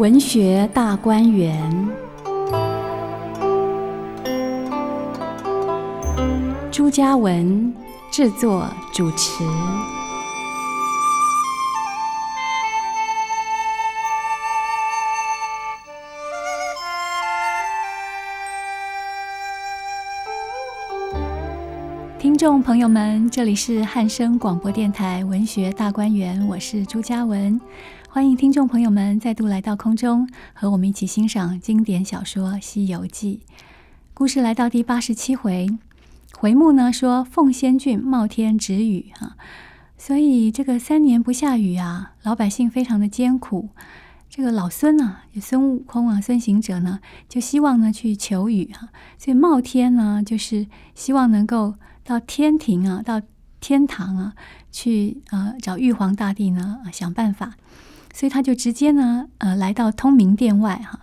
文学大观园，朱家文制作主持。听众朋友们，这里是汉声广播电台文学大观园，我是朱家文。欢迎听众朋友们再度来到空中，和我们一起欣赏经典小说《西游记》。故事来到第八十七回，回目呢说凤仙郡冒天止雨哈，所以这个三年不下雨啊，老百姓非常的艰苦。这个老孙啊，孙悟空啊，孙行者呢，就希望呢去求雨哈，所以冒天呢，就是希望能够到天庭啊，到天堂啊去呃找玉皇大帝呢想办法。所以他就直接呢，呃，来到通明殿外哈，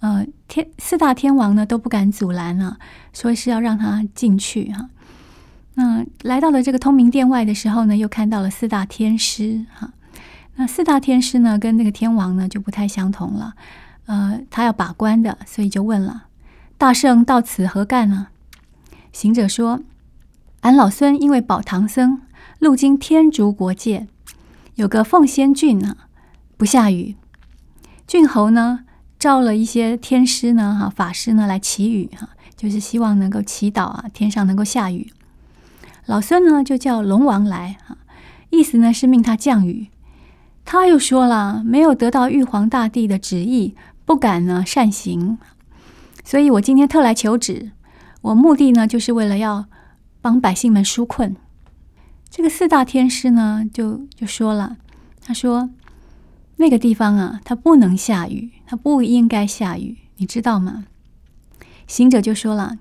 呃，天四大天王呢都不敢阻拦啊，说是要让他进去哈。那来到了这个通明殿外的时候呢，又看到了四大天师哈。那四大天师呢，跟那个天王呢就不太相同了，呃，他要把关的，所以就问了：大圣到此何干呢？行者说：俺老孙因为保唐僧，路经天竺国界，有个凤仙郡呢。不下雨，郡侯呢召了一些天师呢，哈法师呢来祈雨哈，就是希望能够祈祷啊，天上能够下雨。老孙呢就叫龙王来哈，意思呢是命他降雨。他又说了，没有得到玉皇大帝的旨意，不敢呢擅行。所以我今天特来求旨，我目的呢就是为了要帮百姓们纾困。这个四大天师呢就就说了，他说。那个地方啊，它不能下雨，它不应该下雨，你知道吗？行者就说了：“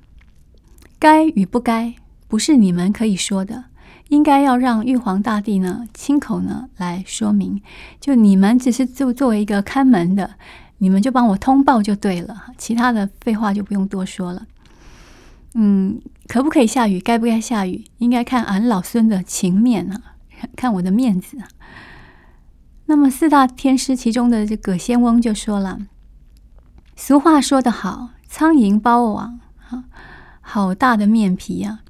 该与不该，不是你们可以说的，应该要让玉皇大帝呢亲口呢来说明。就你们只是就作为一个看门的，你们就帮我通报就对了，其他的废话就不用多说了。嗯，可不可以下雨？该不该下雨？应该看俺老孙的情面啊，看我的面子啊。”那么四大天师其中的这葛仙翁就说了：“俗话说得好，苍蝇包网，哈，好大的面皮呀！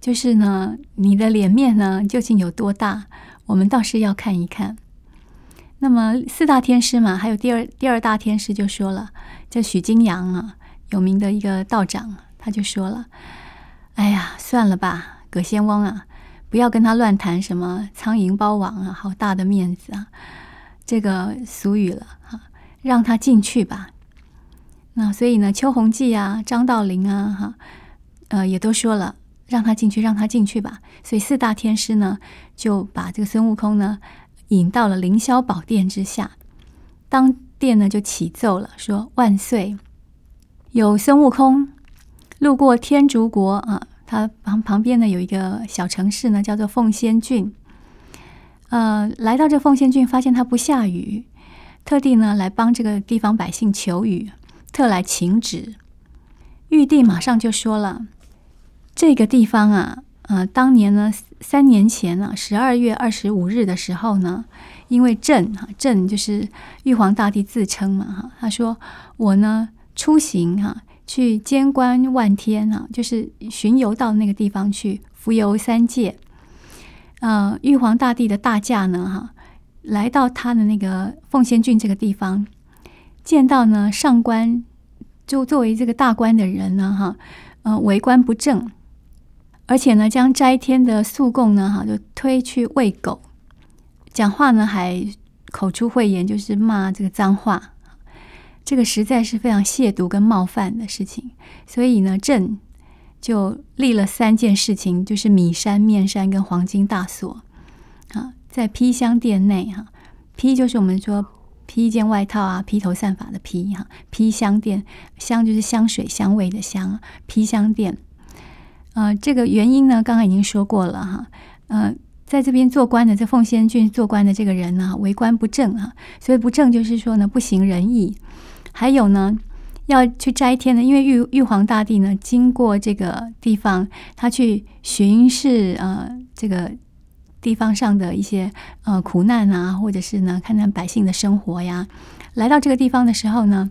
就是呢，你的脸面呢究竟有多大？我们倒是要看一看。”那么四大天师嘛，还有第二第二大天师就说了，叫许金阳啊，有名的一个道长，他就说了：“哎呀，算了吧，葛仙翁啊，不要跟他乱谈什么苍蝇包网啊，好大的面子啊。”这个俗语了哈，让他进去吧。那所以呢，邱弘济啊、张道陵啊，哈，呃，也都说了，让他进去，让他进去吧。所以四大天师呢，就把这个孙悟空呢引到了凌霄宝殿之下。当殿呢就启奏了，说万岁，有孙悟空路过天竺国啊，他旁旁边呢有一个小城市呢，叫做凤仙郡。呃，来到这凤仙郡，发现它不下雨，特地呢来帮这个地方百姓求雨，特来请旨。玉帝马上就说了：“这个地方啊，呃，当年呢，三年前呢，十二月二十五日的时候呢，因为朕哈，朕就是玉皇大帝自称嘛哈，他说我呢出行哈，去监观万天哈，就是巡游到那个地方去，浮游三界。”呃，玉皇大帝的大驾呢，哈，来到他的那个凤仙郡这个地方，见到呢上官，就作为这个大官的人呢，哈，呃，为官不正，而且呢，将斋天的素供呢，哈，就推去喂狗，讲话呢还口出秽言，就是骂这个脏话，这个实在是非常亵渎跟冒犯的事情，所以呢，朕。就立了三件事情，就是米山、面山跟黄金大锁啊，在披香殿内哈，披就是我们说披一件外套啊，披头散发的披哈，披香殿香就是香水香味的香，披香殿。呃，这个原因呢，刚刚已经说过了哈，呃，在这边做官的，在凤仙郡做官的这个人呢，为官不正啊，所以不正就是说呢，不行仁义，还有呢。要去斋天的，因为玉玉皇大帝呢，经过这个地方，他去巡视呃这个地方上的一些呃苦难啊，或者是呢看看百姓的生活呀。来到这个地方的时候呢，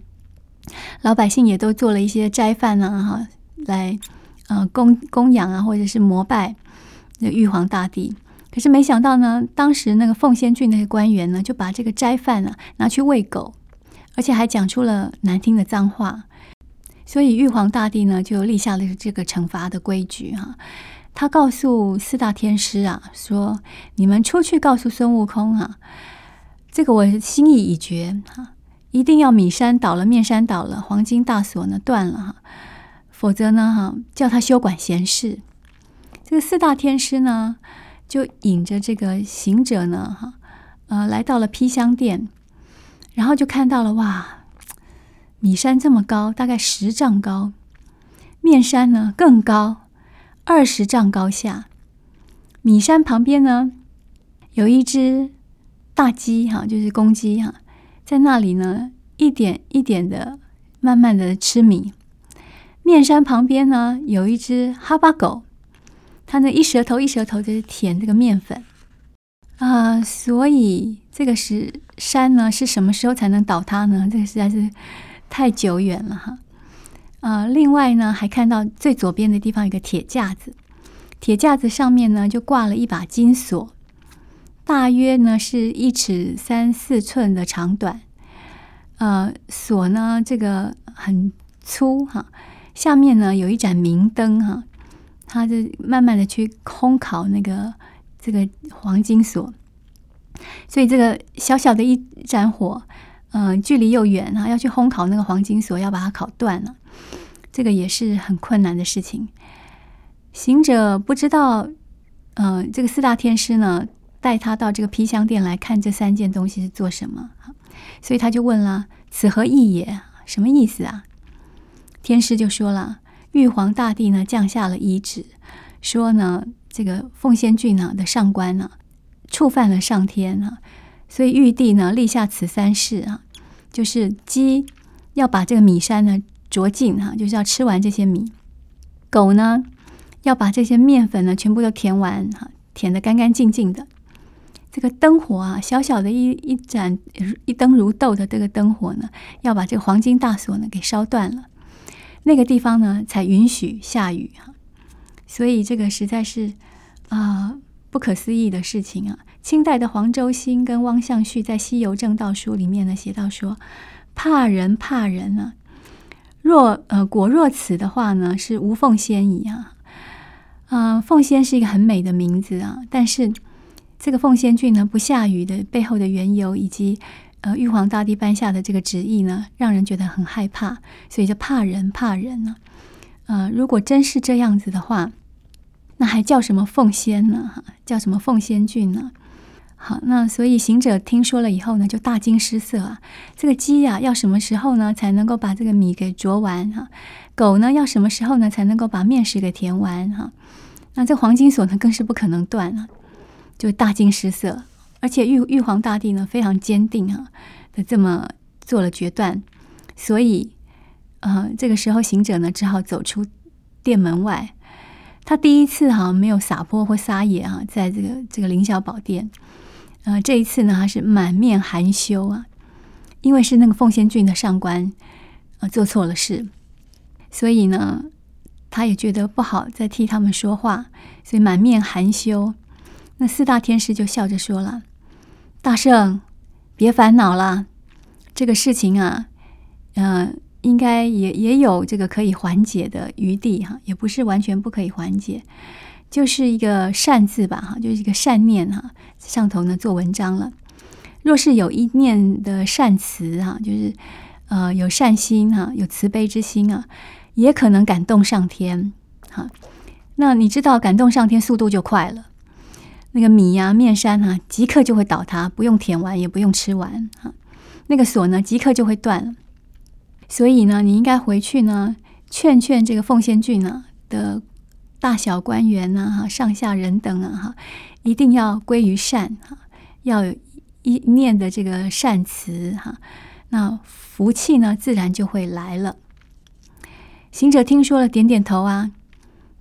老百姓也都做了一些斋饭啊，哈，来呃供供养啊，或者是膜拜那玉皇大帝。可是没想到呢，当时那个凤仙郡那些官员呢，就把这个斋饭啊拿去喂狗，而且还讲出了难听的脏话。所以玉皇大帝呢，就立下了这个惩罚的规矩哈。他告诉四大天师啊，说：“你们出去告诉孙悟空啊，这个我心意已决哈，一定要米山倒了，面山倒了，黄金大锁呢断了哈，否则呢哈，叫他休管闲事。”这个四大天师呢，就引着这个行者呢哈，呃，来到了披香殿，然后就看到了哇。米山这么高，大概十丈高；面山呢更高，二十丈高下。米山旁边呢有一只大鸡，哈，就是公鸡，哈，在那里呢一点一点的慢慢的吃米。面山旁边呢有一只哈巴狗，它那一舌头一舌头就是舔这个面粉啊，所以这个是山呢是什么时候才能倒塌呢？这个实在是。太久远了哈，呃，另外呢，还看到最左边的地方有个铁架子，铁架子上面呢就挂了一把金锁，大约呢是一尺三四寸的长短，呃，锁呢这个很粗哈，下面呢有一盏明灯哈，它就慢慢的去烘烤那个这个黄金锁，所以这个小小的一盏火。嗯、呃，距离又远啊，要去烘烤那个黄金锁，要把它烤断了，这个也是很困难的事情。行者不知道，嗯、这个四大天师呢，带他到这个披香殿来看这三件东西是做什么，所以他就问了：“此何意也？什么意思啊？”天师就说了：“玉皇大帝呢，降下了遗旨，说呢，这个凤仙郡呢的上官呢，触犯了上天啊，所以玉帝呢立下此三事啊。”就是鸡要把这个米山呢啄尽哈，就是要吃完这些米；狗呢要把这些面粉呢全部都舔完哈，舔得干干净净的。这个灯火啊，小小的一一盏一灯如豆的这个灯火呢，要把这个黄金大锁呢给烧断了，那个地方呢才允许下雨哈。所以这个实在是啊、不可思议的事情啊。清代的黄周兴跟汪象旭在《西游正道书》里面呢写到说：“怕人怕人啊，若呃果若此的话呢，是无凤仙矣啊。呃，凤仙是一个很美的名字啊，但是这个凤仙郡呢不下雨的背后的缘由，以及呃玉皇大帝颁下的这个旨意呢，让人觉得很害怕，所以就怕人怕人呢。呃，如果真是这样子的话，那还叫什么凤仙呢？哈，叫什么凤仙郡呢？”好，那所以行者听说了以后呢，就大惊失色啊。这个鸡呀、要什么时候呢才能够把这个米给啄完哈？狗呢，要什么时候呢才能够把面食给填完哈？那这黄金锁呢，更是不可能断了，就大惊失色。而且玉玉皇大帝呢，非常坚定啊的这么做了决断。所以，呃，这个时候行者呢，只好走出店门外。他第一次哈、没有撒泼或撒野啊，在这个这个凌霄宝殿。呃，这一次呢，他是满面含羞啊，因为是那个凤仙郡的上官，呃，做错了事，所以呢，他也觉得不好再替他们说话，所以满面含羞。那四大天师就笑着说了：“大圣，别烦恼了，这个事情啊，嗯、应该也也有这个可以缓解的余地哈，也不是完全不可以缓解。”就是一个善字吧，哈，就是一个善念哈，上头呢做文章了。若是有一念的善慈哈，就是呃有善心哈，有慈悲之心啊，也可能感动上天哈。那你知道感动上天速度就快了，那个米呀、面山哈，即刻就会倒塌，不用舔完，也不用吃完哈。那个锁呢，即刻就会断了。所以呢，你应该回去呢，劝劝这个奉仙郡呢的。大小官员呐，哈，上下人等啊，哈，一定要归于善，哈，要有一念的这个善慈，哈，那福气呢，自然就会来了。行者听说了，点点头啊，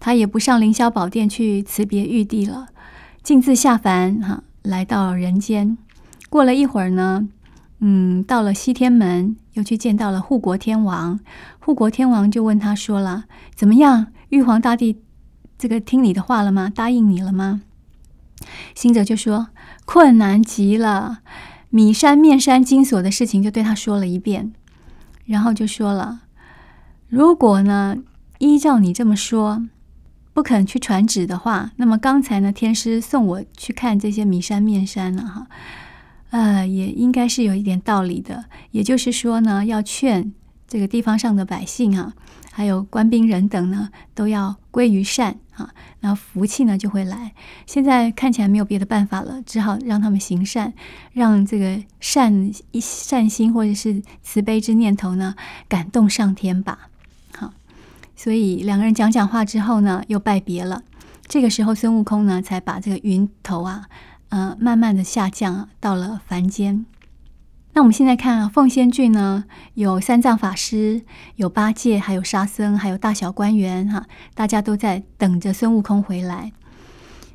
他也不上凌霄宝殿去辞别玉帝了，径自下凡哈，来到人间。过了一会儿呢，嗯，到了西天门，又去见到了护国天王。护国天王就问他说了：“怎么样？玉皇大帝这个听你的话了吗？答应你了吗？”行者就说：“困难极了，米山面山金锁的事情就对他说了一遍，然后就说了：如果呢，依照你这么说，不肯去传旨的话，那么刚才呢，天师送我去看这些米山面山了哈。”呃，也应该是有一点道理的。也就是说呢，要劝这个地方上的百姓啊，还有官兵人等呢，都要归于善啊，那福气呢就会来。现在看起来没有别的办法了，只好让他们行善，让这个善一善心或者是慈悲之念头呢，感动上天吧。好，所以两个人讲讲话之后呢，又拜别了。这个时候，孙悟空呢，才把这个云头啊。呃，慢慢的下降到了凡间。那我们现在看啊，凤仙郡呢，有三藏法师，有八戒，还有沙僧，还有大小官员哈，大家都在等着孙悟空回来。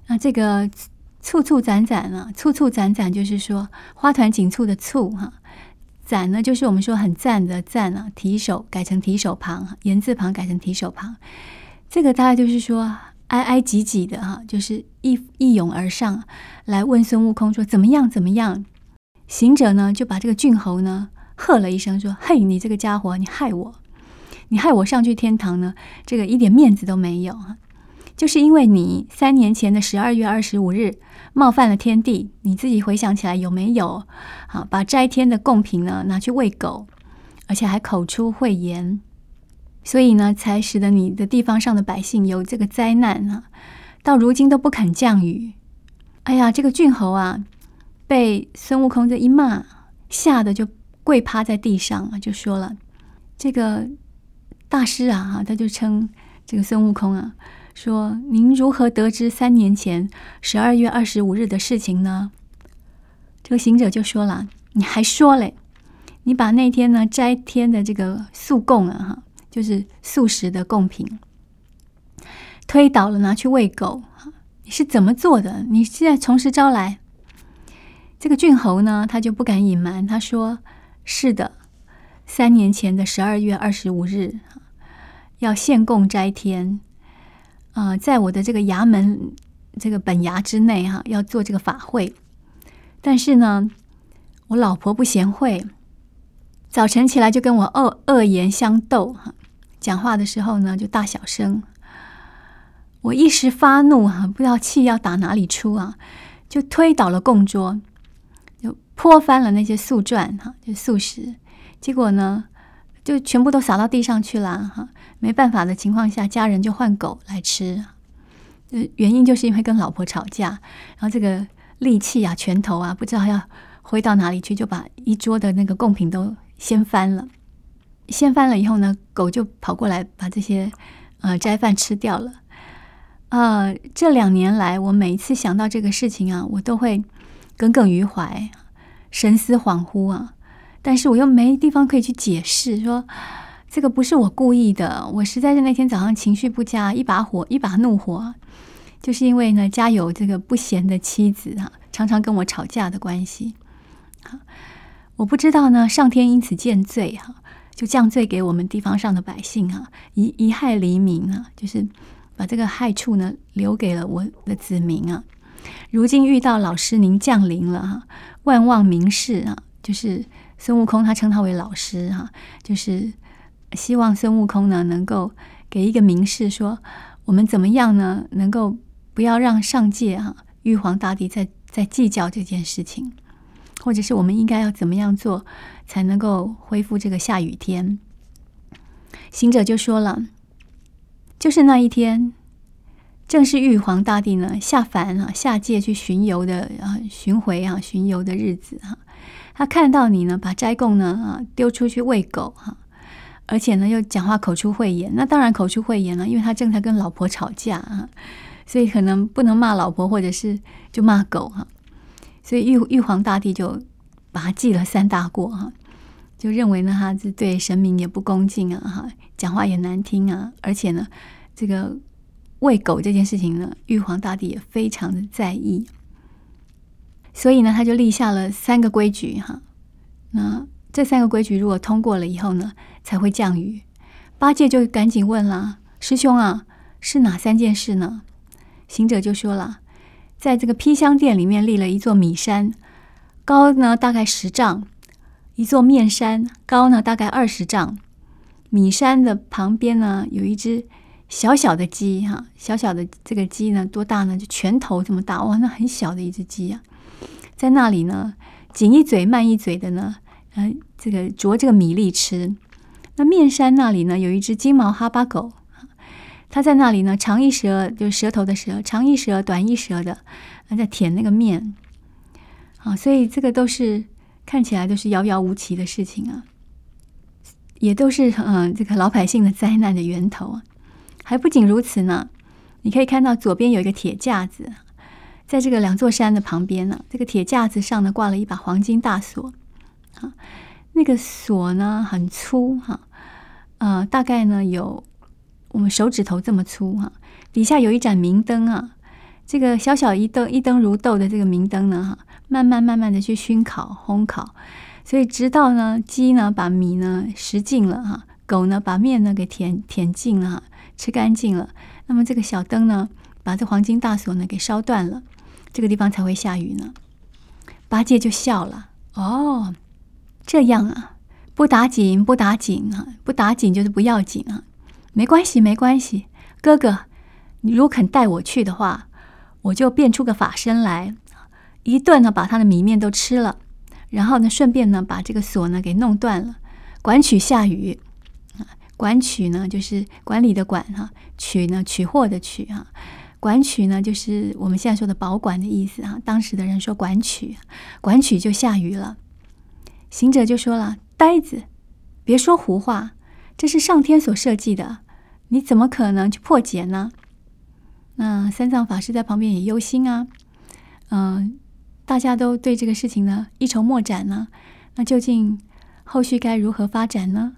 那这个簇簇斩斩啊，簇簇斩斩就是说花团锦簇的簇哈，斩呢就是我们说很赞的赞啊，提手改成提手旁，言字旁改成提手旁，这个大概就是说。挨挨挤挤的哈，就是一一拥而上来问孙悟空说：“怎么样？怎么样？”行者呢就把这个郡侯呢喝了一声说：“嘿，你这个家伙，你害我！你害我上去天堂呢，这个一点面子都没有哈！就是因为你三年前的十二月二十五日冒犯了天地，你自己回想起来有没有？啊，把斋天的贡品呢拿去喂狗，而且还口出秽言。”所以呢，才使得你的地方上的百姓有这个灾难啊！到如今都不肯降雨。哎呀，这个郡侯啊，被孙悟空这一骂，吓得就跪趴在地上啊，就说了：“这个大师啊，哈，他就称这个孙悟空啊，说您如何得知三年前十二月二十五日的事情呢？”这个行者就说了：“你还说嘞？你把那天呢斋天的这个素供啊，哈。”就是素食的贡品，推倒了拿去喂狗，你是怎么做的？你现在从实招来。这个郡侯呢，他就不敢隐瞒，他说：“是的，三年前的十二月二十五日，要献供斋天，啊、在我的这个衙门这个本衙之内哈，要做这个法会，但是呢，我老婆不贤惠，早晨起来就跟我恶恶言相斗哈。”讲话的时候呢，就大小声。我一时发怒哈，不知道气要打哪里出啊，就推倒了供桌，就泼翻了那些素饌哈，就素食。结果呢，就全部都洒到地上去了哈。没办法的情况下，家人就换狗来吃。呃原因就是因为跟老婆吵架，然后这个力气啊、拳头啊，不知道要挥到哪里去，就把一桌的那个贡品都掀翻了。掀翻了以后呢，狗就跑过来把这些呃斋饭吃掉了。呃，这两年来，我每一次想到这个事情啊，我都会耿耿于怀，神思恍惚啊。但是我又没地方可以去解释，说这个不是我故意的，我实在是那天早上情绪不佳，一把火一把怒火，就是因为呢家有这个不贤的妻子啊，常常跟我吵架的关系。我不知道呢，上天因此见罪哈。就降罪给我们地方上的百姓啊，遗遗害黎民啊，就是把这个害处呢留给了我的子民啊。如今遇到老师您降临了哈，万望明示啊，就是孙悟空他称他为老师哈，就是希望孙悟空呢能够给一个明示，说我们怎么样呢，能够不要让上界哈玉皇大帝再再计较这件事情。或者是我们应该要怎么样做，才能够恢复这个下雨天？行者就说了，就是那一天，正是玉皇大帝呢下凡啊下界去巡游的啊巡回啊巡游的日子哈。他看到你呢把斋供呢啊丢出去喂狗哈，而且呢又讲话口出秽言，那当然口出秽言了，因为他正在跟老婆吵架啊，所以可能不能骂老婆，或者是就骂狗哈。所以玉玉皇大帝就把他记了三大过哈，就认为呢他是对神明也不恭敬啊哈，讲话也难听啊，而且呢这个喂狗这件事情呢，玉皇大帝也非常的在意，所以呢，他就立下了三个规矩哈。那这三个规矩如果通过了以后呢，才会降雨。八戒就赶紧问了：“师兄啊，是哪三件事呢？”行者就说了，在这个披香殿里面立了一座米山，高呢大概十丈；一座面山，高呢大概二十丈。米山的旁边呢，有一只小小的鸡，哈，小小的这个鸡呢，多大呢？就拳头这么大，哇，那很小的一只鸡啊，在那里呢，紧一嘴慢一嘴的呢，嗯、呃，这个啄这个米粒吃。那面山那里呢，有一只金毛哈巴狗，它在那里呢，长一舌，就是舌头的舌，长一舌，短一舌的，在舔那个面，啊，所以这个都是看起来都是遥遥无期的事情啊，也都是嗯，这个老百姓的灾难的源头啊。还不仅如此呢，你可以看到左边有一个铁架子，在这个两座山的旁边呢，这个铁架子上呢挂了一把黄金大锁，啊，那个锁呢很粗哈。呃，大概呢有我们手指头这么粗哈、底下有一盏明灯啊，这个小小一灯一灯如豆的这个明灯呢哈，慢慢慢慢的去熏烤烘烤，所以直到呢鸡呢把米呢食尽了哈，狗呢把面呢给舔舔尽了哈，吃干净了，那么这个小灯呢把这黄金大锁呢给烧断了，这个地方才会下雨呢。八戒就笑了，哦，这样啊。不打紧，不打紧啊！不打紧就是不要紧啊！没关系，没关系。哥哥，你如果肯带我去的话，我就变出个法身来，一顿呢把他的米面都吃了，然后呢顺便呢把这个锁呢给弄断了，管取下雨啊！管取呢就是管理的管哈，取呢取货的取哈，管取呢就是我们现在说的保管的意思哈。当时的人说管取，管取就下雨了。行者就说了。呆子，别说胡话，这是上天所设计的，你怎么可能去破解呢？那三藏法师在旁边也忧心啊，嗯、大家都对这个事情呢一筹莫展呢。那究竟后续该如何发展呢？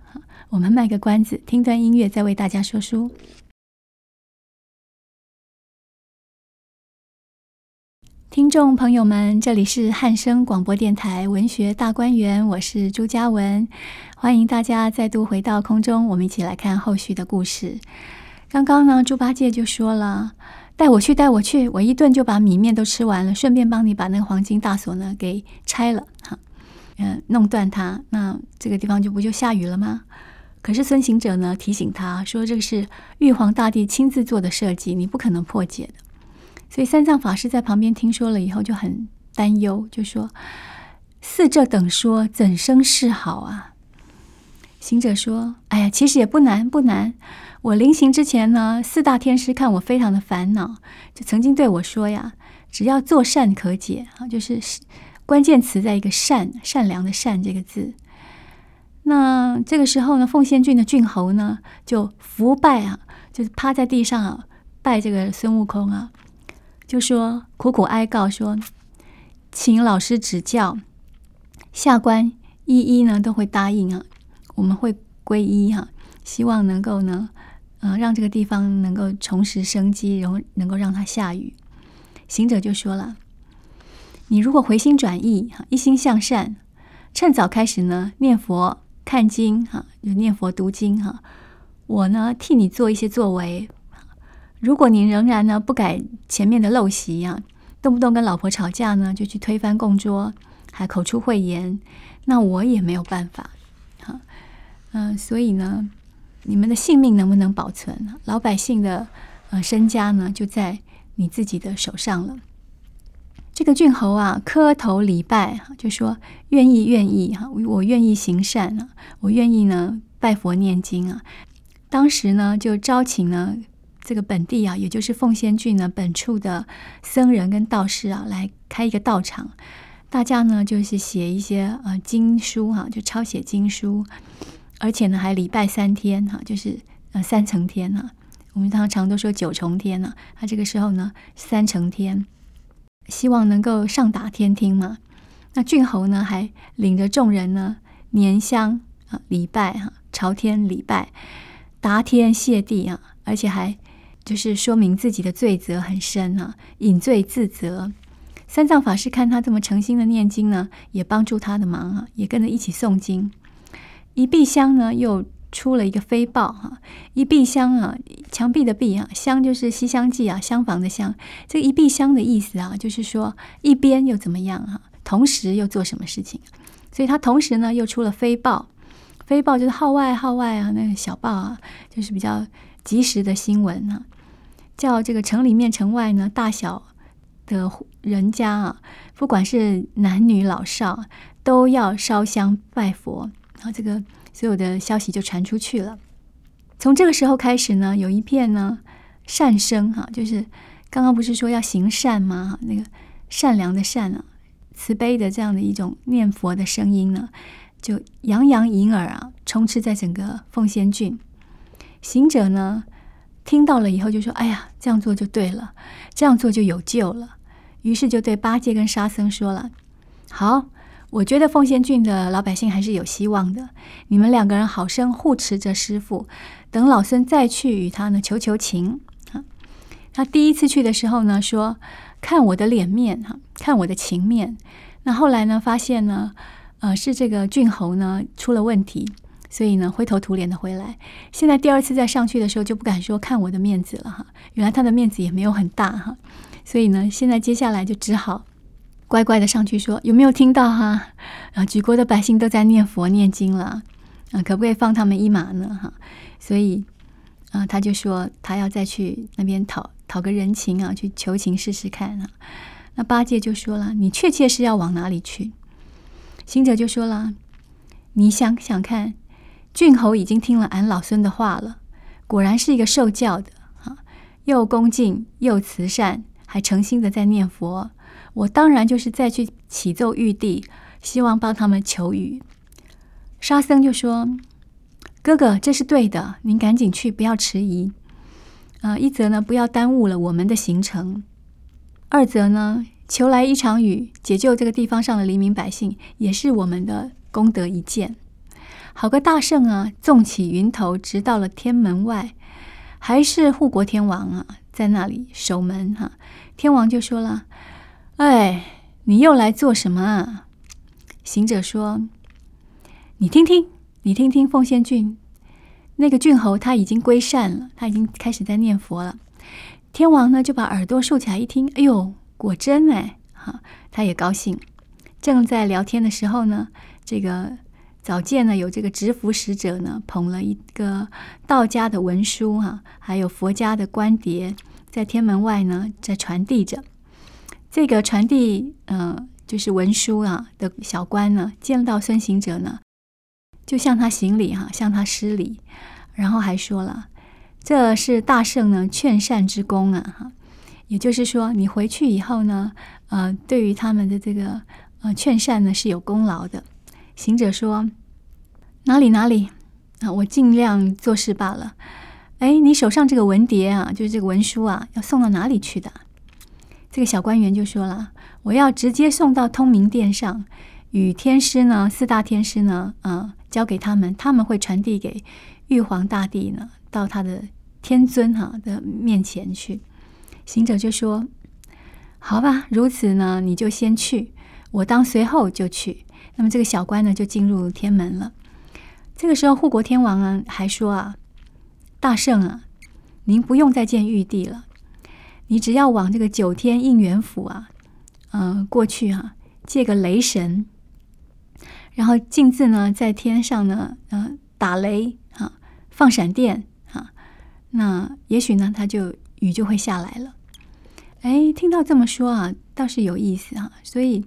我们卖个关子，听段音乐，再为大家说书。听众朋友们，这里是汉声广播电台文学大观园，我是朱嘉文，欢迎大家再度回到空中，我们一起来看后续的故事。刚刚呢，猪八戒就说了：“带我去，带我去，我一顿就把米面都吃完了，顺便帮你把那个黄金大锁呢给拆了，哈，嗯，弄断它，那这个地方就不就下雨了吗？”可是孙行者呢提醒他说：“这个是玉皇大帝亲自做的设计，你不可能破解的。”所以三藏法师在旁边听说了以后就很担忧，就说：“似这等说，怎生是好啊？”行者说：“哎呀，其实也不难，不难。我临行之前呢，四大天师看我非常的烦恼，就曾经对我说呀：‘只要做善可解啊，就是关键词在一个善，善良的善这个字。’那这个时候呢，奉仙郡的郡侯呢，就伏拜啊，就是趴在地上啊，拜这个孙悟空啊。”就说苦苦哀告说，请老师指教，下官一一呢都会答应啊，我们会皈依哈，希望能够呢，呃，让这个地方能够重拾生机，然后能够让它下雨。行者就说了，你如果回心转意哈，一心向善，趁早开始呢念佛看经哈，就念佛读经哈，我呢替你做一些作为。如果您仍然呢不改前面的陋习呀、啊，动不动跟老婆吵架呢，就去推翻供桌，还口出秽言，那我也没有办法，哈，嗯，所以呢，你们的性命能不能保存？老百姓的呃身家呢，就在你自己的手上了。这个郡侯啊，磕头礼拜，就说愿意愿意哈，我愿意行善啊，我愿意呢拜佛念经啊。当时呢，就招请呢。这个本地啊，也就是奉仙郡呢，本处的僧人跟道士啊，来开一个道场，大家呢就是写一些呃经书哈、就抄写经书，而且呢还礼拜三天哈、就是呃三层天呢、啊。我们常常都说九重天呢、啊，他这个时候呢三层天，希望能够上达天听嘛。那郡侯呢还领着众人呢拈香啊礼拜哈、啊，朝天礼拜，答天谢地啊，而且还。就是说明自己的罪责很深啊，饮罪自责。三藏法师看他这么诚心的念经呢，也帮助他的忙啊，也跟着一起诵经。一壁厢呢，又出了一个飞报哈。一壁厢啊，墙壁的壁啊，厢就是《西厢记》啊，厢房的厢。这个一壁厢的意思啊，就是说一边又怎么样哈，同时又做什么事情？所以他同时呢，又出了飞报。飞报就是号外号外啊，那个小报啊，就是比较及时的新闻啊，叫这个城里面城外呢，大小的人家啊，不管是男女老少，都要烧香拜佛。然后这个所有的消息就传出去了。从这个时候开始呢，有一片呢善声哈，就是刚刚不是说要行善吗？那个善良的善啊，慈悲的这样的一种念佛的声音呢。就洋洋盈耳啊，充斥在整个奉仙郡。行者呢，听到了以后就说：“哎呀，这样做就对了，这样做就有救了。”于是就对八戒跟沙僧说了：“好，我觉得凤仙郡的老百姓还是有希望的。你们两个人好生护持着师傅，等老孙再去与他呢求求情。”啊，他第一次去的时候呢，说：“看我的脸面哈，看我的情面。”那后来呢，发现呢。呃，是这个郡侯呢出了问题，所以呢灰头土脸的回来。现在第二次再上去的时候就不敢说看我的面子了哈，原来他的面子也没有很大哈，所以呢现在接下来就只好乖乖的上去说有没有听到哈？啊，举国的百姓都在念佛念经了啊，可不可以放他们一马呢哈？所以啊，他就说他要再去那边讨讨个人情啊，去求情试试看啊。那八戒就说了，你确切是要往哪里去？行者就说了：“你想想看，郡侯已经听了俺老孙的话了，果然是一个受教的啊，又恭敬又慈善，还诚心的在念佛。我当然就是再去启奏玉帝，希望帮他们求雨。”沙僧就说：“哥哥，这是对的，您赶紧去，不要迟疑。啊，一则呢，不要耽误了我们的行程；二则呢。”求来一场雨，解救这个地方上的黎民百姓，也是我们的功德一件。好个大圣啊！纵起云头，直到了天门外，还是护国天王啊，在那里守门哈、天王就说了：“哎，你又来做什么啊？”行者说：“你听听，你听听，凤仙郡那个郡侯他已经归善了，他已经开始在念佛了。”天王呢就把耳朵竖起来一听，哎呦！果真哎，哈，他也高兴。正在聊天的时候呢，这个早见呢有这个执符使者呢捧了一个道家的文书哈，还有佛家的官牒，在天门外呢在传递着。这个传递嗯就是文书啊的小官呢，见到孙行者呢，就向他行礼哈，向他施礼，然后还说了，这是大圣呢劝善之功啊哈。也就是说，你回去以后呢，呃，对于他们的这个呃劝善呢是有功劳的。行者说：“哪里哪里啊，我尽量做事罢了。哎，你手上这个文牒啊，就是这个文书啊，要送到哪里去的？”这个小官员就说了：“我要直接送到通明殿上，与天师呢，四大天师呢，啊、交给他们，他们会传递给玉皇大帝呢，到他的天尊哈、的面前去。”行者就说：“好吧，如此呢，你就先去，我当随后就去。那么这个小官呢，就进入天门了。这个时候，护国天王啊，还说啊，大圣啊，您不用再见玉帝了，你只要往这个九天应元府啊，嗯、过去哈、啊，借个雷神，然后径自呢，在天上呢，嗯、打雷啊，放闪电啊，那也许呢，他就雨就会下来了。”哎，听到这么说啊，倒是有意思啊。所以，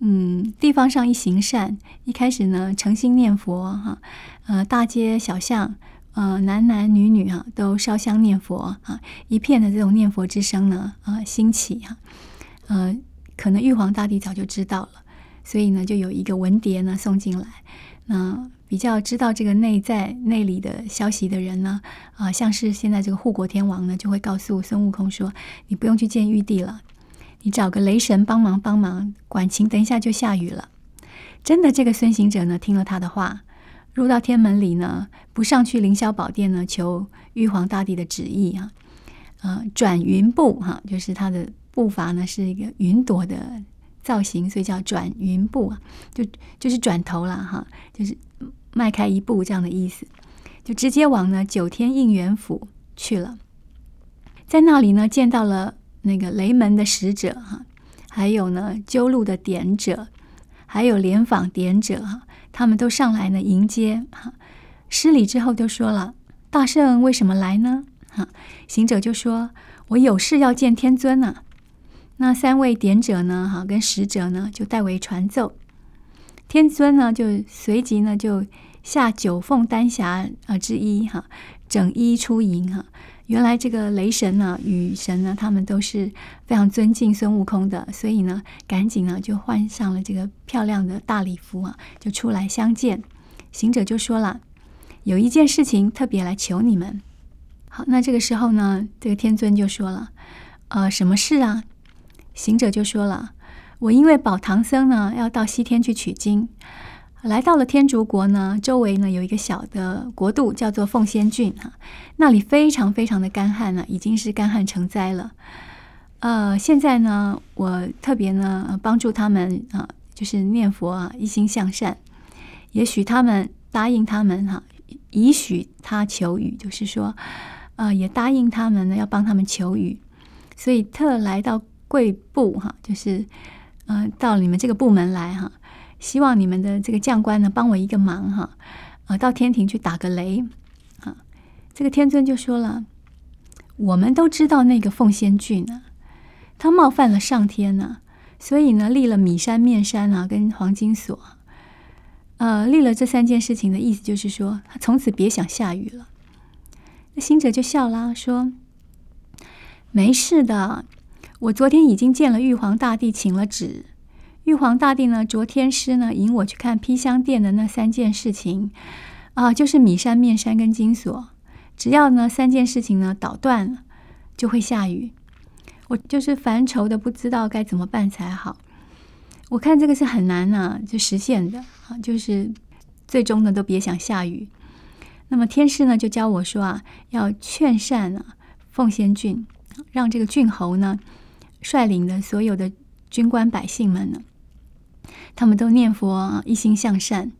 嗯，地方上一行善，一开始呢，诚心念佛哈，呃，大街小巷，呃，男男女女哈，都烧香念佛啊，一片的这种念佛之声呢，啊，兴起哈，呃，可能玉皇大帝早就知道了，所以呢，就有一个文牒呢送进来，那。比较知道这个内在内里的消息的人呢，啊，像是现在这个护国天王呢，就会告诉孙悟空说：“你不用去见玉帝了，你找个雷神帮忙帮忙管情，等一下就下雨了。”真的，这个孙行者呢，听了他的话，入到天门里呢，不上去凌霄宝殿呢，求玉皇大帝的旨意啊，呃转云步哈，就是他的步伐呢是一个云朵的造型，所以叫转云步啊，就就是转头了哈，就是迈开一步这样的意思，就直接往呢九天应元府去了，在那里呢见到了那个雷门的使者哈，还有呢鸠鹿的典者，还有莲访典者哈，他们都上来呢迎接哈。施礼之后就说了：“大圣为什么来呢？”哈，行者就说：“我有事要见天尊呢。”那三位典者呢，哈，跟使者呢，就代为传奏。天尊呢，就随即呢，就下九凤丹霞啊之一，哈，整衣出迎，哈。原来这个雷神呢、雨神呢，他们都是非常尊敬孙悟空的，所以呢，赶紧呢就换上了这个漂亮的大礼服啊，就出来相见。行者就说了。有一件事情特别来求你们。好，那这个时候呢，这个天尊就说了：“呃，什么事啊？”行者就说了：“我因为保唐僧呢，要到西天去取经，来到了天竺国呢，周围呢有一个小的国度叫做奉仙郡啊，那里非常非常的干旱了，已经是干旱成灾了。呃，现在呢，我特别呢帮助他们啊，就是念佛啊，一心向善，也许他们答应他们哈。”以许他求雨，就是说，呃，也答应他们呢，要帮他们求雨，所以特来到贵部哈，就是，呃，到你们这个部门来哈，希望你们的这个将官呢，帮我一个忙哈，啊，到天庭去打个雷，啊，这个天尊就说了，我们都知道那个凤仙郡呢，他冒犯了上天呢，所以呢，立了米山、面山啊，跟黄金锁。呃，立了这三件事情的意思就是说，他从此别想下雨了。那行者就笑了，说：“没事的，我昨天已经见了玉皇大帝，请了旨。玉皇大帝呢，昨天师呢引我去看披香殿的那三件事情，啊，就是米山、面山跟金锁。只要呢三件事情呢捣断了，就会下雨。我就是烦愁的，不知道该怎么办才好。”我看这个是很难啊，就实现的啊，就是最终呢都别想下雨。那么天师呢就教我说啊，要劝善啊奉仙郡，让这个郡侯呢率领的所有的军官百姓们呢，他们都念佛啊，一心向善。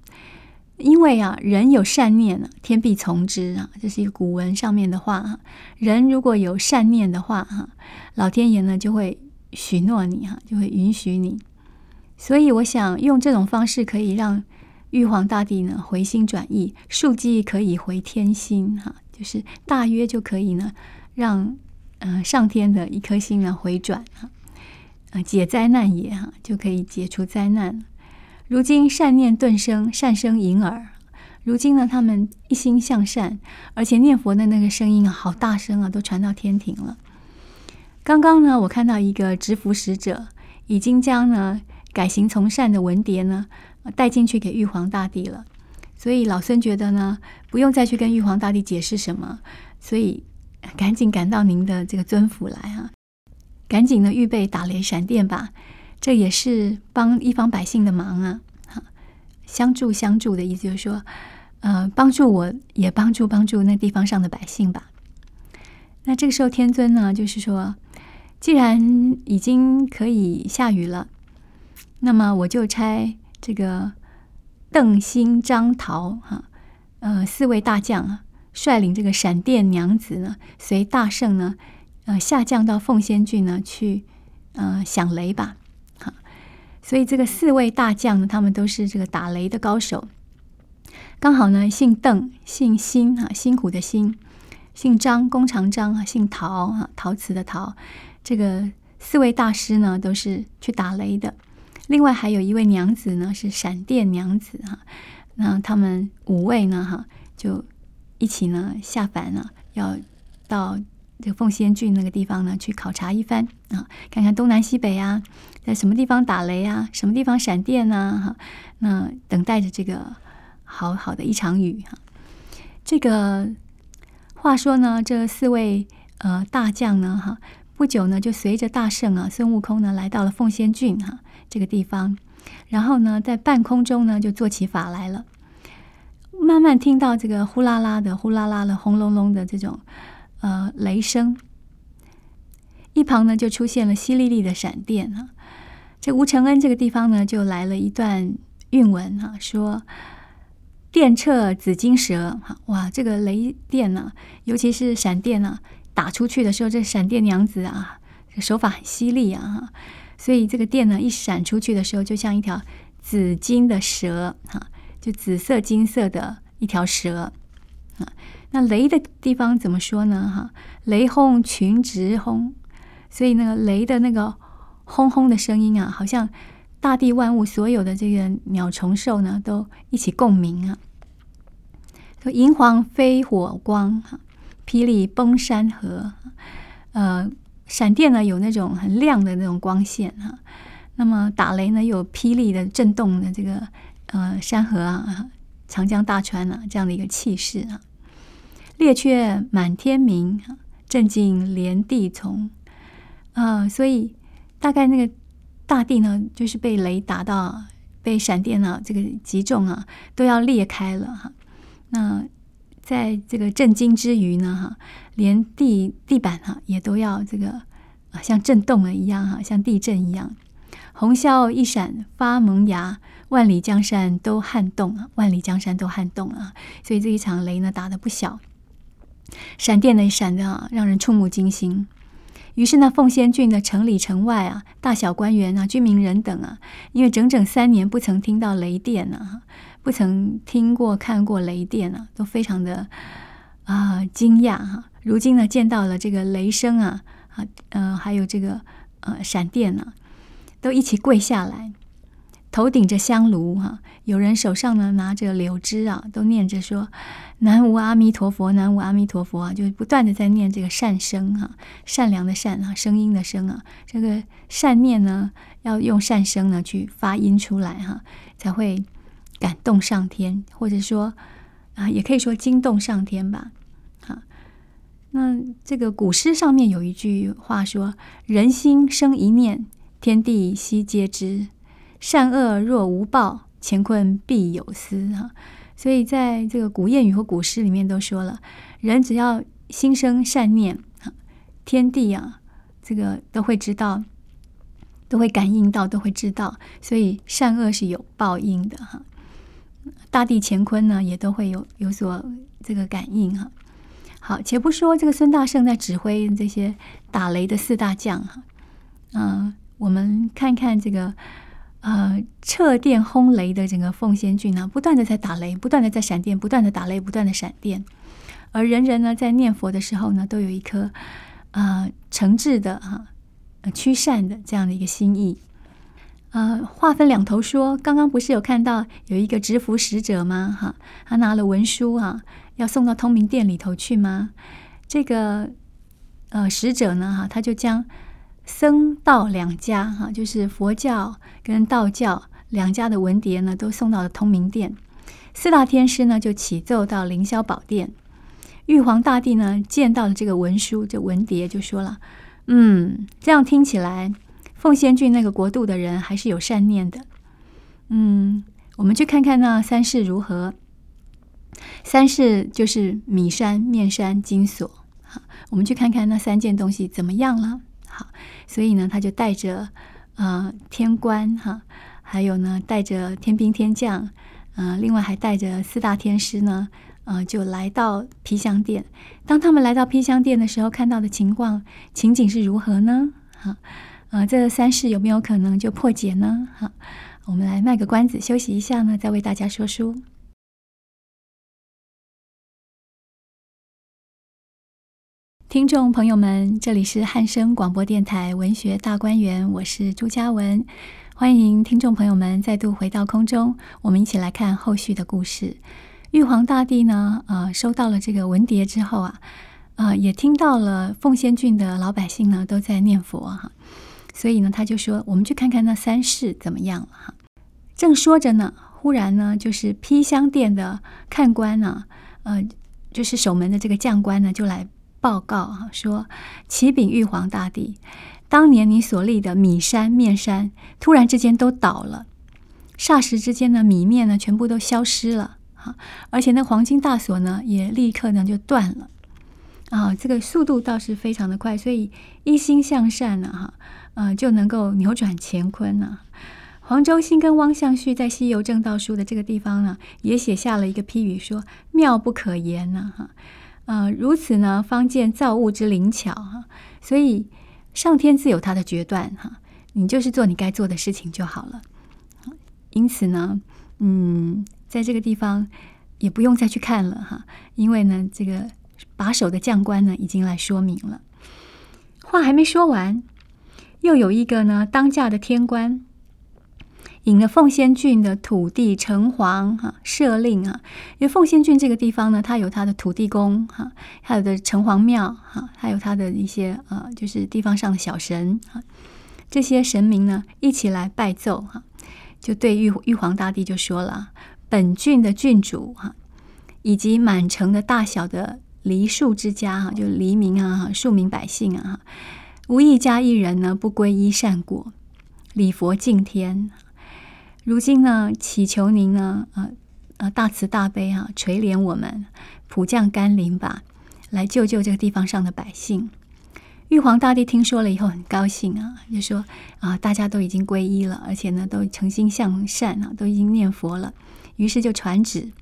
因为啊，人有善念啊，天必从之啊，这是一个古文上面的话啊。人如果有善念的话哈，老天爷呢就会许诺你哈，就会允许你。所以我想用这种方式可以让玉皇大帝呢回心转意，庶几可以回天心哈，就是大约就可以呢让呃上天的一颗心呢回转哈，啊解灾难也哈，就可以解除灾难。如今善念顿生，善生银耳。如今呢，他们一心向善，而且念佛的那个声音啊，好大声啊，都传到天庭了。刚刚呢，我看到一个执符使者已经将呢。改行从善的文牒呢，带进去给玉皇大帝了。所以老孙觉得呢，不用再去跟玉皇大帝解释什么，所以赶紧赶到您的这个尊府来啊！赶紧的预备打雷闪电吧，这也是帮一方百姓的忙啊！哈，相助相助的意思就是说，呃，帮助我也帮助帮助那地方上的百姓吧。那这个时候天尊呢，就是说，既然已经可以下雨了。那么我就差这个邓、辛、张、桃哈，呃，四位大将啊，率领这个闪电娘子呢，随大圣呢，呃，下降到凤仙郡呢去，呃，响雷吧，哈。所以这个四位大将呢，他们都是这个打雷的高手。刚好呢，姓邓、姓辛哈，辛苦的辛；姓张，弓长张啊；姓陶哈，陶瓷的陶。这个四位大师呢，都是去打雷的。另外还有一位娘子呢，是闪电娘子哈。那他们五位呢，哈，就一起呢下凡了，要到这个凤仙郡那个地方呢去考察一番啊，看看东南西北啊，在什么地方打雷啊，什么地方闪电啊，哈，那等待着这个好好的一场雨哈。这个话说呢，这四位呃大将呢，哈，不久呢就随着大圣啊孙悟空呢来到了凤仙郡哈。这个地方，然后呢，在半空中呢，就做起法来了。慢慢听到这个呼啦啦的、呼啦啦的、轰隆隆的这种呃雷声，一旁呢就出现了淅沥沥的闪电哈。这吴承恩这个地方呢，就来了一段韵文哈，说电掣紫金蛇哈，哇，这个雷电呢，尤其是闪电呢，打出去的时候，这闪电娘子啊，手法很犀利啊，所以这个电呢一闪出去的时候，就像一条紫金的蛇哈，就紫色金色的一条蛇啊。那雷的地方怎么说呢？哈，雷轰群直轰，所以那个雷的那个。轰轰的声音啊，好像大地万物所有的这个鸟虫兽呢，都一起共鸣啊。说银黄飞火光，哈，霹雳崩山河，呃，闪电呢有那种很亮的那种光线哈，那么打雷呢有霹雳的震动的这个呃山河啊，长江大川啊这样的一个气势啊。列鹊满天鸣，震惊连地从，啊、所以。大概那个大地呢，就是被雷打到，被闪电啊这个击中啊，都要裂开了哈。那在这个震惊之余呢，哈，连地地板哈也都要这个啊像震动了一样哈，像地震一样。红霄一闪发萌芽，万里江山都撼动啊，万里江山都撼动啊。所以这一场雷呢打得不小，闪电呢闪的啊，让人触目惊心。于是呢，凤仙郡的城里城外啊，大小官员啊，居民人等啊，因为整整三年不曾听到雷电啊，不曾听过看过雷电啊，都非常的啊惊讶哈。如今呢，见到了这个雷声啊，啊，呃，还有这个呃闪电啊，都一起跪下来。头顶着香炉哈，有人手上呢拿着柳枝啊，都念着说“南无阿弥陀佛，南无阿弥陀佛”啊，就不断的在念这个善声哈，善良的善啊，声音的声啊，这个善念呢要用善声呢去发音出来哈，才会感动上天，或者说啊，也可以说惊动上天吧。哈，那这个古诗上面有一句话说：“人心生一念，天地悉皆知。”善恶若无报，乾坤必有私哈。所以在这个古谚语和古诗里面都说了，人只要心生善念，天地啊，这个都会知道，都会感应到，都会知道。所以善恶是有报应的哈。大地乾坤呢，也都会有有所这个感应哈。好，且不说这个孙大圣在指挥这些打雷的四大将哈，嗯，我们看看这个。呃，掣电轰雷的整个奉仙郡呢，不断的在打雷，不断的在闪电，不断的打雷，不断的闪电。而人人呢，在念佛的时候呢，都有一颗呃诚挚的哈、呃、驱善的这样的一个心意。呃，话分两头说，刚刚不是有看到有一个执符使者吗？哈，他拿了文书啊，要送到通明殿里头去吗？这个呃使者呢，哈，他就将。僧道两家哈，就是佛教跟道教两家的文牒呢，都送到了通明殿。四大天师呢，就启奏到凌霄宝殿。玉皇大帝呢，见到了这个文书，这文牒就说了：“嗯，这样听起来，凤仙郡那个国度的人还是有善念的。嗯，我们去看看那三世如何。三世就是米山、面山、金锁。好，我们去看看那三件东西怎么样了。”好，所以呢，他就带着呃天官哈，还有呢带着天兵天将，呃，另外还带着四大天师呢，呃，就来到披香殿。当他们来到披香殿的时候，看到的情况情景是如何呢？哈，呃，这三世有没有可能就破解呢？哈，我们来卖个关子，休息一下呢，再为大家说书。听众朋友们，这里是汉声广播电台文学大观园，我是朱嘉文，欢迎听众朋友们再度回到空中，我们一起来看后续的故事。玉皇大帝呢，呃，收到了这个文牒之后啊，呃，也听到了凤仙郡的老百姓呢都在念佛哈，所以呢，他就说，我们去看看那三世怎么样了哈。正说着呢，忽然呢，就是披香殿的看官呢，呃，就是守门的这个将官呢，就来。报告啊，说启禀玉皇大帝，当年你所立的米山、面山，突然之间都倒了，霎时之间呢，米面呢全部都消失了，哈，而且那黄金大锁呢，也立刻呢就断了。啊，这个速度倒是非常的快，所以一心向善呢，哈，呃，就能够扭转乾坤呢。黄周星跟汪象旭在《西游证道书》的这个地方呢，也写下了一个批语，说妙不可言呢，哈，呃，如此呢，方见造物之灵巧哈。所以上天自有他的决断哈，你就是做你该做的事情就好了。因此呢，嗯，在这个地方也不用再去看了哈，因为呢，这个。把守的将官呢，已经来说明了。话还没说完，又有一个呢，当驾的天官引了凤仙郡的土地城隍哈设令啊，因为凤仙郡这个地方呢，它有它的土地公哈，还有的城隍庙哈，还有它的一些呃，就是地方上的小神哈，这些神明呢，一起来拜奏哈，就对玉玉皇大帝就说了：本郡的郡主哈，以及满城的大小的。黎庶之家哈，就黎民啊哈，庶民百姓啊哈，无一家一人呢不皈依善果，礼佛敬天。如今呢，祈求您呢，呃呃，大慈大悲啊，垂怜我们，普降甘霖吧，来救救这个地方上的百姓。玉皇大帝听说了以后很高兴啊，就说啊，大家都已经皈依了，而且呢，都诚心向善啊，都已经念佛了，于是就传旨。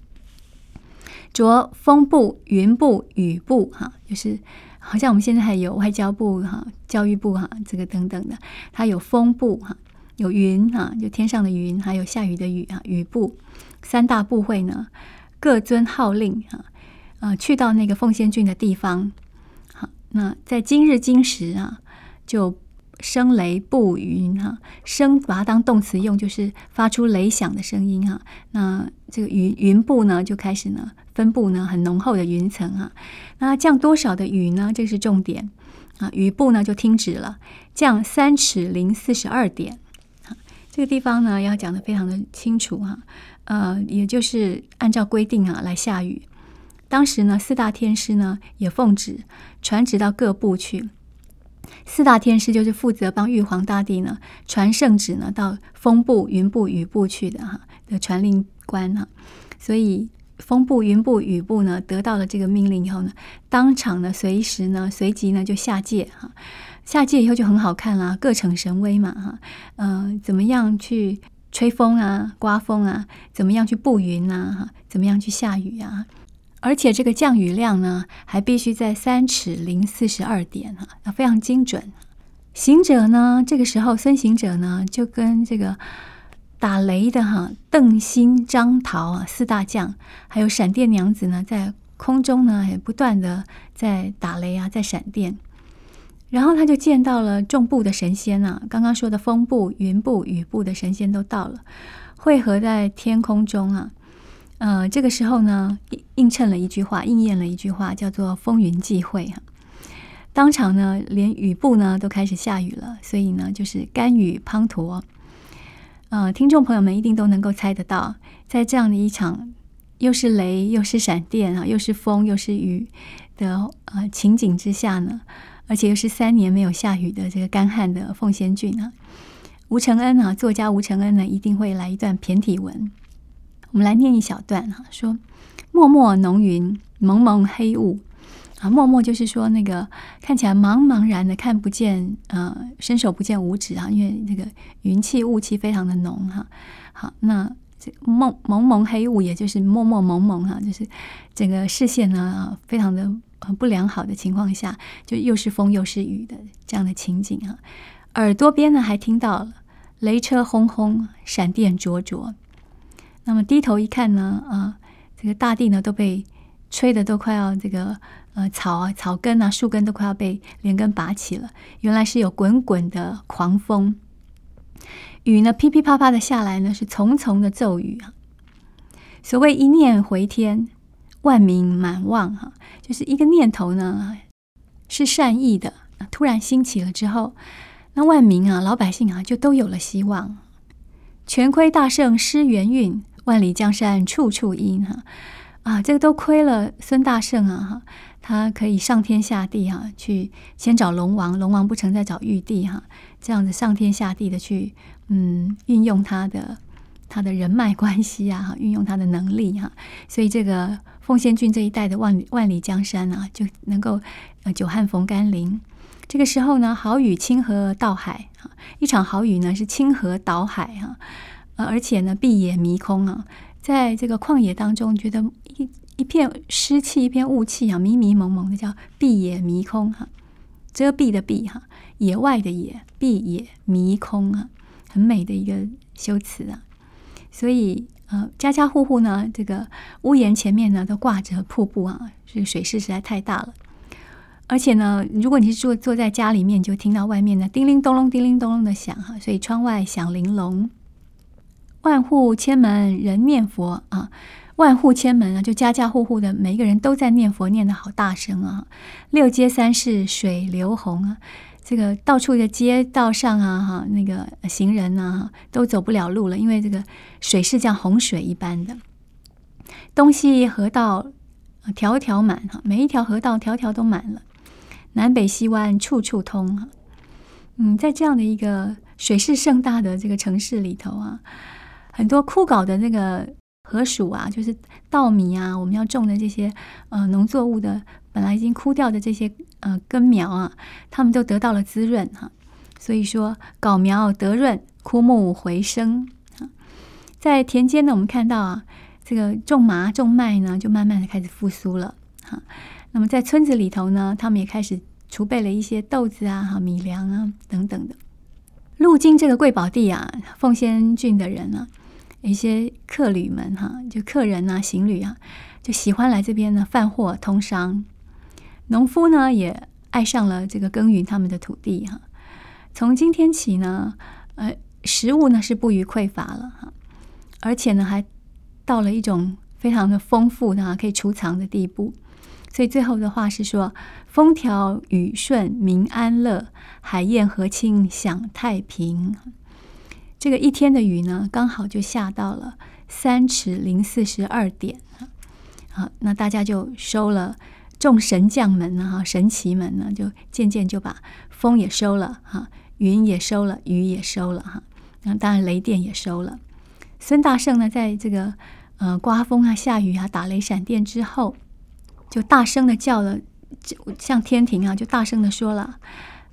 着风部、云部、雨部，哈，就是好像我们现在还有外交部、哈、教育部、哈，这个等等的，它有风部、哈，有云、哈，就天上的云，还有下雨的雨、啊，雨部三大部会呢，各遵号令，哈，啊，去到那个奉仙郡的地方，好，那在今日今时啊，就声雷布云，哈，声把它当动词用，就是发出雷响的声音，哈，那这个云云部呢，就开始呢。分布呢很浓厚的云层啊，那降多少的雨呢？这是重点啊。雨布呢就停止了，降三尺零四十二点。这个地方呢要讲的非常的清楚哈。呃，也就是按照规定啊来下雨。当时呢四大天师呢也奉旨传旨到各部去。四大天师就是负责帮玉皇大帝呢传圣旨呢到风部、云部、雨部去的哈的传令官哈，所以。风部、云部、雨部呢，得到了这个命令以后呢，当场呢，随时呢，随即呢，就下界哈。下界以后就很好看啦，各逞神威嘛哈。嗯、怎么样去吹风啊、刮风啊？怎么样去布云啊？哈，怎么样去下雨啊？而且这个降雨量呢，还必须在三尺零四十二点哈，非常精准。行者呢，这个时候孙行者呢，就跟这个。打雷的哈，邓辛、张桃啊，四大将，还有闪电娘子呢，在空中呢也不断的在打雷啊，在闪电。然后他就见到了众部的神仙啊，刚刚说的风部、云部、雨部的神仙都到了，汇合在天空中啊。呃，这个时候呢，映衬了一句话，应验了一句话，叫做“风云际会”哈。当场呢，连雨部呢都开始下雨了，所以呢，就是甘雨滂沱。呃，听众朋友们一定都能够猜得到，在这样的一场又是雷又是闪电啊，又是风又是雨的呃情景之下呢，而且又是三年没有下雨的这个干旱的凤仙郡啊，吴承恩啊，作家吴承恩呢一定会来一段骈体文，我们来念一小段哈，说：漠漠浓云，蒙蒙黑雾。啊，漠漠就是说那个看起来茫茫然的，看不见，呃，伸手不见五指啊，因为那个云气雾气非常的浓哈。好，那这蒙蒙蒙黑雾，也就是默默蒙蒙哈，就是整个视线呢非常的不良好的情况下，就又是风又是雨的这样的情景哈。耳朵边呢还听到了雷车轰轰，闪电灼灼。那么低头一看呢，啊，这个大地呢都被吹得都快要这个。呃，草啊，草根啊，树根都快要被连根拔起了。原来是有滚滚的狂风，雨呢噼噼啪啪的下来呢，是重重的骤雨啊。所谓一念回天，万民满望哈，就是一个念头呢是善意的，突然兴起了之后，那万民啊，老百姓啊，就都有了希望。全亏大圣施元运，万里江山处处阴哈啊，这个都亏了孙大圣啊哈。他可以上天下地哈，去先找龙王，龙王不成再找玉帝哈，这样子上天下地的去，嗯，运用他的他的人脉关系啊，运用他的能力哈，所以这个奉仙郡这一带的万里万里江山啊，就能够呃久旱逢甘霖。这个时候呢，好雨倾河倒海啊，一场好雨呢是倾河倒海啊，而且呢，碧野迷空啊，在这个旷野当中，觉得一片湿气，一片雾气啊，迷迷蒙蒙的，叫碧野迷空哈，遮蔽的蔽哈，野外的野，碧野迷空啊，很美的一个修辞啊。所以呃，家家户户呢，这个屋檐前面呢，都挂着瀑布啊，这个水势实在太大了。而且呢，如果你是坐坐在家里面，就听到外面呢叮铃咚隆、叮铃咚隆的响哈，所以窗外响铃隆。万户千门人念佛啊，万户千门啊，就家家户户的每一个人都在念佛，念得好大声啊。六街三市水流洪啊，这个到处的街道上啊，哈，那个行人啊都走不了路了，因为这个水是像洪水一般的。东西河道条条满哈，每一条河道条条都满了。南北西湾处处通，嗯，在这样的一个水势盛大的这个城市里头啊，很多枯槁的那个河黍啊，就是稻米啊，我们要种的这些呃农作物的，本来已经枯掉的这些呃根苗啊，他们都得到了滋润哈。所以说，槁苗得润，枯木回生啊。在田间呢，我们看到啊，这个种麻种麦呢，就慢慢的开始复苏了哈。那么在村子里头呢，他们也开始储备了一些豆子啊、哈米粮啊等等的。路经这个贵宝地啊，凤仙郡的人啊，一些客旅们哈、就客人啊、行旅啊，就喜欢来这边呢贩货通商。农夫呢也爱上了这个耕耘他们的土地哈、从今天起呢，呃，食物呢是不虞匮乏了哈，而且呢还到了一种非常的丰富的、啊、可以储藏的地步。所以最后的话是说：风调雨顺民安乐，海晏河清享太平。这个一天的雨呢，刚好就下到了三尺零四十二点。好，那大家就收了众神将们呢，哈，神奇们呢，就渐渐就把风也收了，哈，云也收了，雨也收了，哈，那当然雷电也收了。孙大圣呢，在这个呃刮风啊、下雨啊、打雷闪电之后。就大声的叫了，就向天庭啊，就大声的说了：“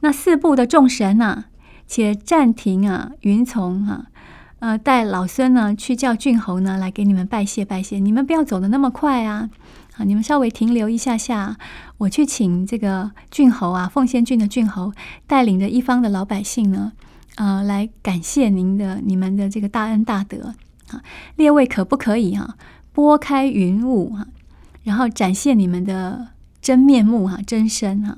那四部的众神啊，且暂停啊，云从啊，呃，带老孙呢去叫郡侯呢来给你们拜谢拜谢。你们不要走得那么快啊，啊，你们稍微停留一下下，我去请这个郡侯啊，奉先郡的郡侯带领着一方的老百姓呢，呃，来感谢您的你们的这个大恩大德啊，列位可不可以啊，拨开云雾啊？”然后展现你们的真面目哈、啊，真身哈、啊，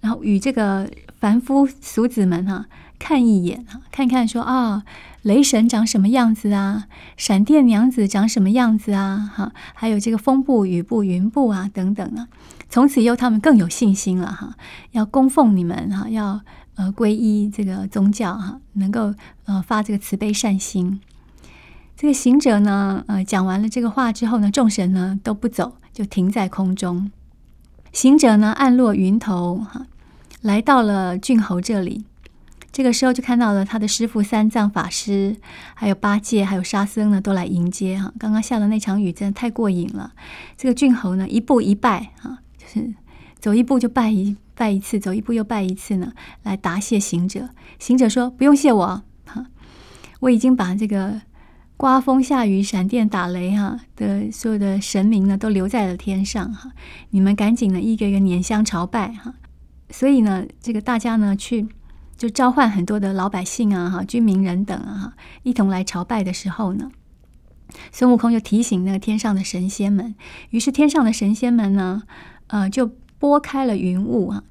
然后与这个凡夫俗子们哈、看一眼、啊，看看说啊，雷神长什么样子啊，闪电娘子长什么样子啊，哈，还有这个风部、雨部、云部啊等等啊，从此以后他们更有信心了哈，要供奉你们哈，要呃皈依这个宗教哈，能够呃发这个慈悲善心。这个行者呢，呃，讲完了这个话之后呢，众神呢都不走。就停在空中，行者呢暗落云头哈，来到了郡侯这里。这个时候就看到了他的师傅三藏法师，还有八戒，还有沙僧呢，都来迎接哈。刚刚下的那场雨真的太过瘾了。这个郡侯呢，一步一拜哈，就是走一步就拜一拜一次，走一步又拜一次呢，来答谢行者。行者说：“不用谢我哈，我已经把这个。”刮风下雨、闪电打雷，哈的所有的神明呢，都留在了天上，哈。你们赶紧呢一个一个拈香朝拜，哈。所以呢，这个大家呢去就召唤很多的老百姓啊，哈，居民人等啊，哈，一同来朝拜的时候呢，孙悟空就提醒那个天上的神仙们，于是天上的神仙们呢，呃，就拨开了云雾啊，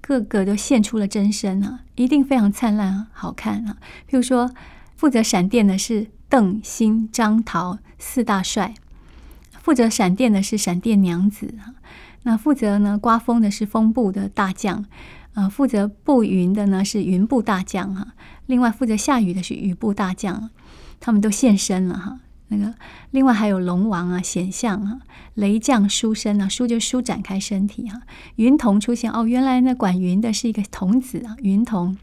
个个都现出了真身啊，一定非常灿烂好看啊。譬如说，负责闪电的是。邓、辛、张、桃四大帅，负责闪电的是闪电娘子啊，那负责呢刮风的是风部的大将，呃，负责布云的呢是云部大将哈，另外负责下雨的是雨部大将，他们都现身了哈。那个另外还有龙王啊显象啊，雷将舒身啊，舒就舒展开身体哈，云童出现哦，原来那管云的是一个童子啊，云童。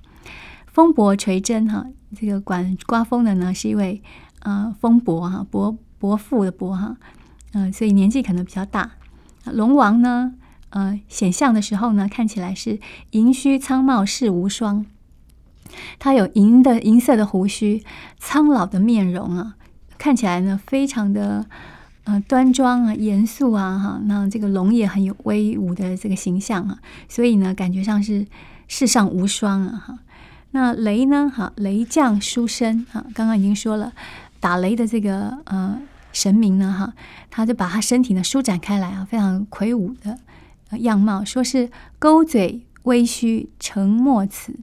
风伯垂祯哈，这个管刮风的呢是一位呃风伯哈，伯伯父的伯哈，嗯、呃，所以年纪可能比较大。龙王呢，呃，显相的时候呢，看起来是银须苍茂世无双。他有银的银色的胡须，苍老的面容啊，看起来呢非常的呃端庄啊、严肃啊哈。那这个龙也很有威武的这个形象啊，所以呢感觉上是世上无双啊哈。那雷呢哈，雷将书生哈，刚刚已经说了，打雷的这个呃神明呢哈，他就把他身体呢舒展开来啊，非常魁梧的样貌，说是勾嘴微须澄墨齿。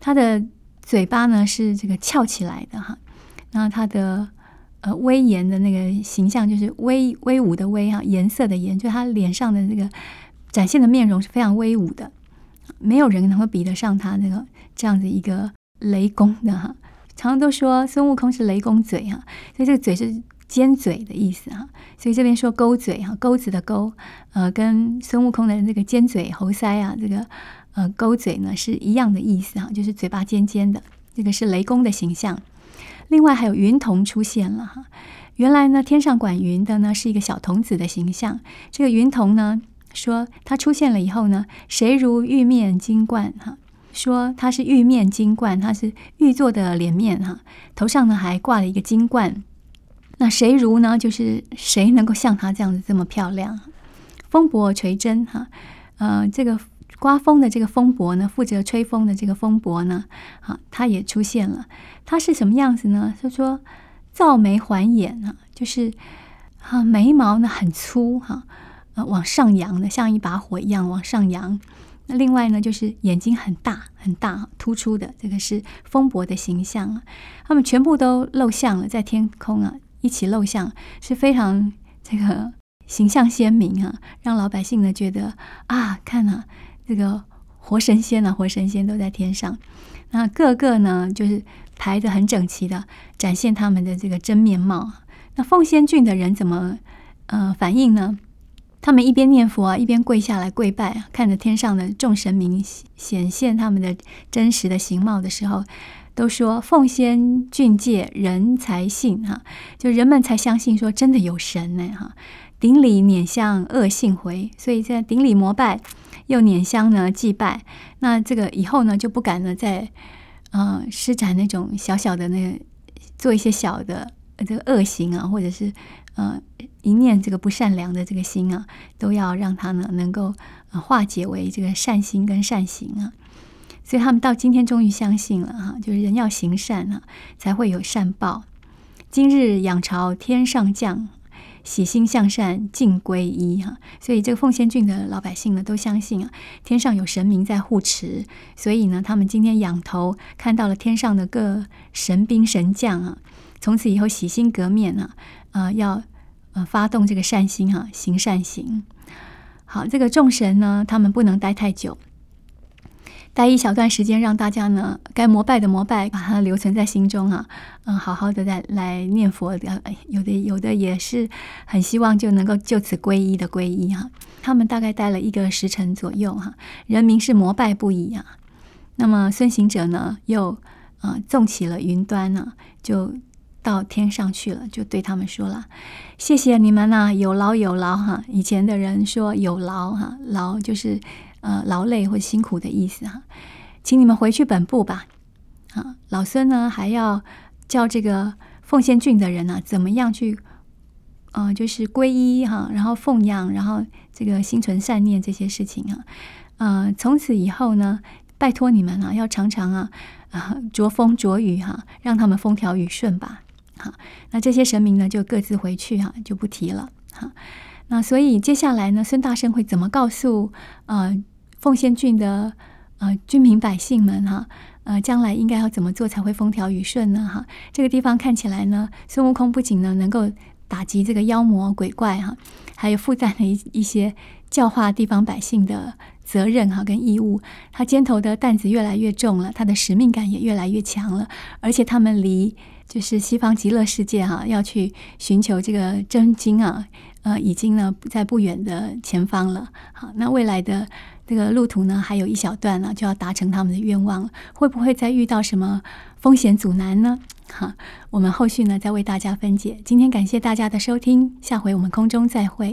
他的嘴巴呢是这个翘起来的哈，那他的呃威严的那个形象就是威威武的威哈，颜色的颜，就他脸上的这个展现的面容是非常威武的，没有人能够比得上他那个这样子一个雷公的哈。常常都说孙悟空是雷公嘴哈，所以这个嘴是尖嘴的意思哈，所以这边说钩嘴哈，钩子的钩，呃，跟孙悟空的那个尖嘴猴腮啊这个。呃，钩嘴呢是一样的意思哈，就是嘴巴尖尖的，这个是雷公的形象。另外还有云童出现了哈，原来呢天上管云的呢是一个小童子的形象。这个云童呢说他出现了以后呢，谁如玉面金冠哈，说他是玉面金冠，他是玉做的脸面哈，头上呢还挂了一个金冠。那谁如呢？就是谁能够像她这样子这么漂亮？风伯垂真哈，呃，这个。刮风的这个风伯呢，负责吹风的这个风伯呢，啊，他也出现了。他是什么样子呢？他说：皂眉环眼啊，就是啊，眉毛呢很粗哈，呃、往上扬的，像一把火一样往上扬。那另外呢，就是眼睛很大很大，突出的，这个是风伯的形象啊。他们全部都露相了，在天空啊，一起露相，是非常这个形象鲜明啊，让老百姓呢觉得啊，看啊。这个活神仙呢，活神仙都在天上，那个个呢就是排得很整齐的，展现他们的这个真面貌。那凤仙郡的人怎么呃反应呢？他们一边念佛啊，一边跪下来跪拜，看着天上的众神明显现他们的真实的形貌的时候，都说奉先俊介人才信哈，就人们才相信说真的有神呢哈。顶礼拈香恶信回，所以在顶礼膜拜。又拈香呢祭拜，那这个以后呢就不敢呢再呃施展那种小小的那个做一些小的这个恶行啊，或者是呃一念这个不善良的这个心啊，都要让他呢能够呃化解为这个善心跟善行啊。所以他们到今天终于相信了哈，就是人要行善啊，才会有善报。今日仰朝天上降。喜心向善，尽皈依哈，所以这个奉仙郡的老百姓呢，都相信啊，天上有神明在护持，所以呢，他们今天仰头看到了天上的各神兵神将啊，从此以后洗心革面啊，啊、呃，要呃发动这个善心哈，行善行。好，这个众神呢，他们不能待太久。待一小段时间，让大家呢该膜拜的膜拜，把它留存在心中啊，嗯，好好的再来念佛的。有的有的也是很希望就能够就此皈依的皈依哈。他们大概待了一个时辰左右哈，人民是膜拜不已啊。那么孙行者呢，又啊纵起了云端呢，就到天上去了，就对他们说了：“谢谢你们呐，有劳有劳哈。”以前的人说有劳哈，劳就是。呃，劳累或辛苦的意思哈，请你们回去本部吧。啊，老孙呢还要教这个凤仙郡的人、啊，怎么样去，呃，就是皈依哈，然后奉养，然后这个心存善念这些事情啊。呃，从此以后呢，拜托你们啊，要常常啊，啊，着风着雨哈，让他们风调雨顺吧。好，那这些神明呢，就各自回去哈，就不提了。哈，那所以接下来呢，孙大圣会怎么告诉呃？奉仙郡的呃居民百姓们哈，呃，将来应该要怎么做才会风调雨顺呢？哈，这个地方看起来呢，孙悟空不仅呢能够打击这个妖魔鬼怪哈，还有负担了一一些教化地方百姓的责任哈跟义务，他肩头的担子越来越重了，他的使命感也越来越强了，而且他们离就是西方极乐世界哈，要去寻求这个真经啊，呃，已经呢在不远的前方了。好，那未来的这个路途呢，还有一小段呢，就要达成他们的愿望了。会不会再遇到什么风险阻难呢？哈，我们后续呢再为大家分解。今天感谢大家的收听，下回我们空中再会。